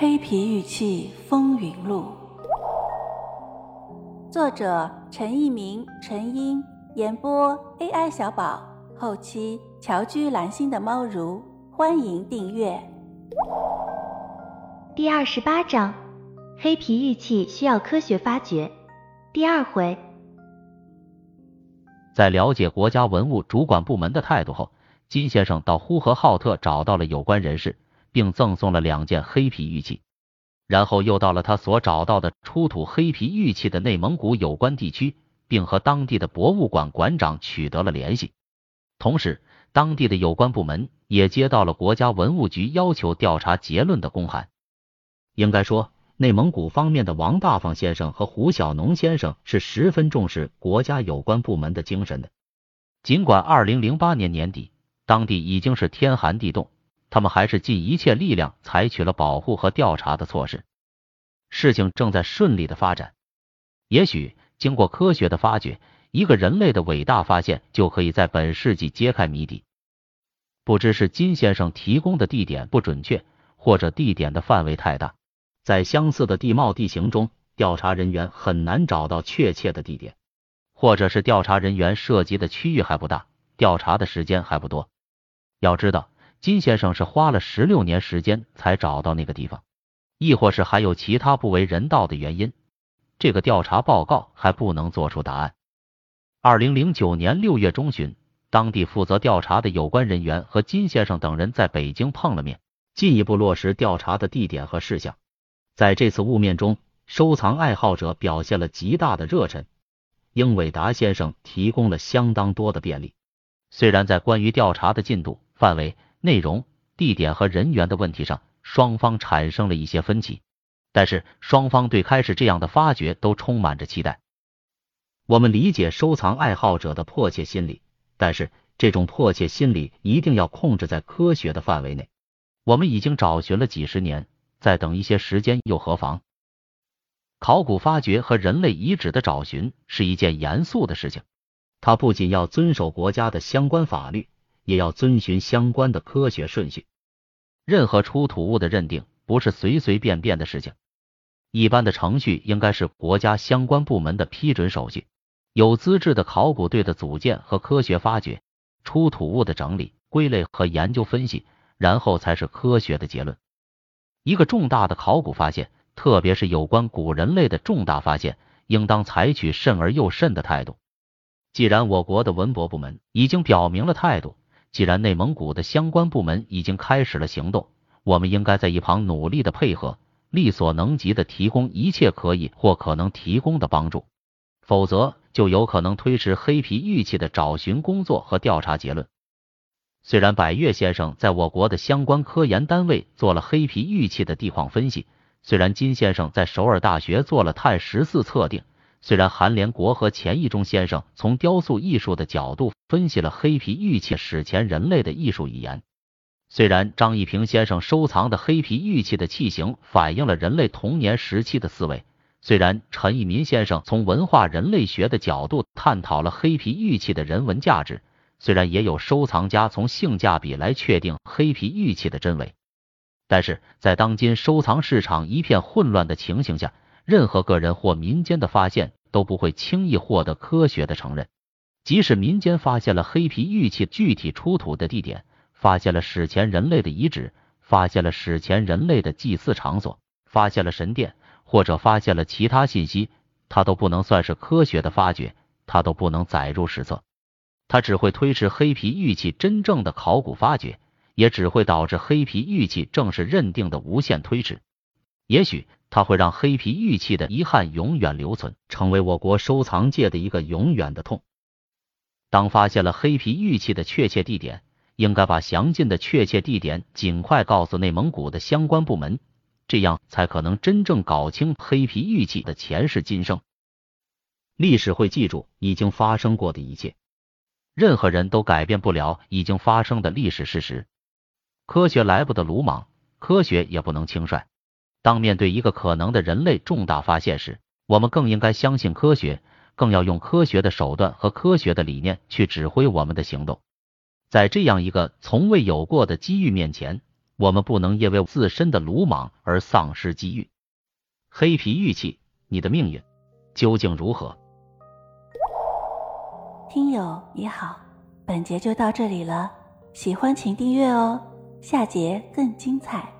黑皮玉器风云录》，作者陈一鸣、陈英，演播 AI 小宝，后期乔居蓝心的猫如，欢迎订阅。第二十八章：黑皮玉器需要科学发掘。第二回，在了解国家文物主管部门的态度后，金先生到呼和浩特找到了有关人士。并赠送了两件黑皮玉器，然后又到了他所找到的出土黑皮玉器的内蒙古有关地区，并和当地的博物馆馆长取得了联系。同时，当地的有关部门也接到了国家文物局要求调查结论的公函。应该说，内蒙古方面的王大方先生和胡小农先生是十分重视国家有关部门的精神的。尽管二零零八年年底，当地已经是天寒地冻。他们还是尽一切力量采取了保护和调查的措施，事情正在顺利的发展。也许经过科学的发掘，一个人类的伟大发现就可以在本世纪揭开谜底。不知是金先生提供的地点不准确，或者地点的范围太大，在相似的地貌地形中，调查人员很难找到确切的地点，或者是调查人员涉及的区域还不大，调查的时间还不多。要知道。金先生是花了十六年时间才找到那个地方，亦或是还有其他不为人道的原因？这个调查报告还不能做出答案。二零零九年六月中旬，当地负责调查的有关人员和金先生等人在北京碰了面，进一步落实调查的地点和事项。在这次晤面中，收藏爱好者表现了极大的热忱，英伟达先生提供了相当多的便利。虽然在关于调查的进度范围，内容、地点和人员的问题上，双方产生了一些分歧，但是双方对开始这样的发掘都充满着期待。我们理解收藏爱好者的迫切心理，但是这种迫切心理一定要控制在科学的范围内。我们已经找寻了几十年，再等一些时间又何妨？考古发掘和人类遗址的找寻是一件严肃的事情，它不仅要遵守国家的相关法律。也要遵循相关的科学顺序。任何出土物的认定不是随随便便的事情，一般的程序应该是国家相关部门的批准手续，有资质的考古队的组建和科学发掘，出土物的整理、归类和研究分析，然后才是科学的结论。一个重大的考古发现，特别是有关古人类的重大发现，应当采取慎而又慎的态度。既然我国的文博部门已经表明了态度，既然内蒙古的相关部门已经开始了行动，我们应该在一旁努力的配合，力所能及的提供一切可以或可能提供的帮助，否则就有可能推迟黑皮玉器的找寻工作和调查结论。虽然百越先生在我国的相关科研单位做了黑皮玉器的地况分析，虽然金先生在首尔大学做了碳十四测定。虽然韩连国和钱义忠先生从雕塑艺术的角度分析了黑皮玉器史前人类的艺术语言，虽然张一平先生收藏的黑皮玉器的器型反映了人类童年时期的思维，虽然陈一民先生从文化人类学的角度探讨了黑皮玉器的人文价值，虽然也有收藏家从性价比来确定黑皮玉器的真伪，但是在当今收藏市场一片混乱的情形下。任何个人或民间的发现都不会轻易获得科学的承认。即使民间发现了黑皮玉器具体出土的地点，发现了史前人类的遗址，发现了史前人类的祭祀场所，发现了神殿，或者发现了其他信息，它都不能算是科学的发掘，它都不能载入史册，它只会推迟黑皮玉器真正的考古发掘，也只会导致黑皮玉器正式认定的无限推迟。也许。它会让黑皮玉器的遗憾永远留存，成为我国收藏界的一个永远的痛。当发现了黑皮玉器的确切地点，应该把详尽的确切地点尽快告诉内蒙古的相关部门，这样才可能真正搞清黑皮玉器的前世今生。历史会记住已经发生过的一切，任何人都改变不了已经发生的历史事实。科学来不得鲁莽，科学也不能轻率。当面对一个可能的人类重大发现时我们更应该相信科学更要用科学的手段和科学的理念去指挥我们的行动。在这样一个从未有过的机遇面前我们不能因为自身的鲁莽而丧失机遇。黑皮玉器你的命运究竟如何？听友你好本节就到这里了喜欢请订阅哦下节更精彩。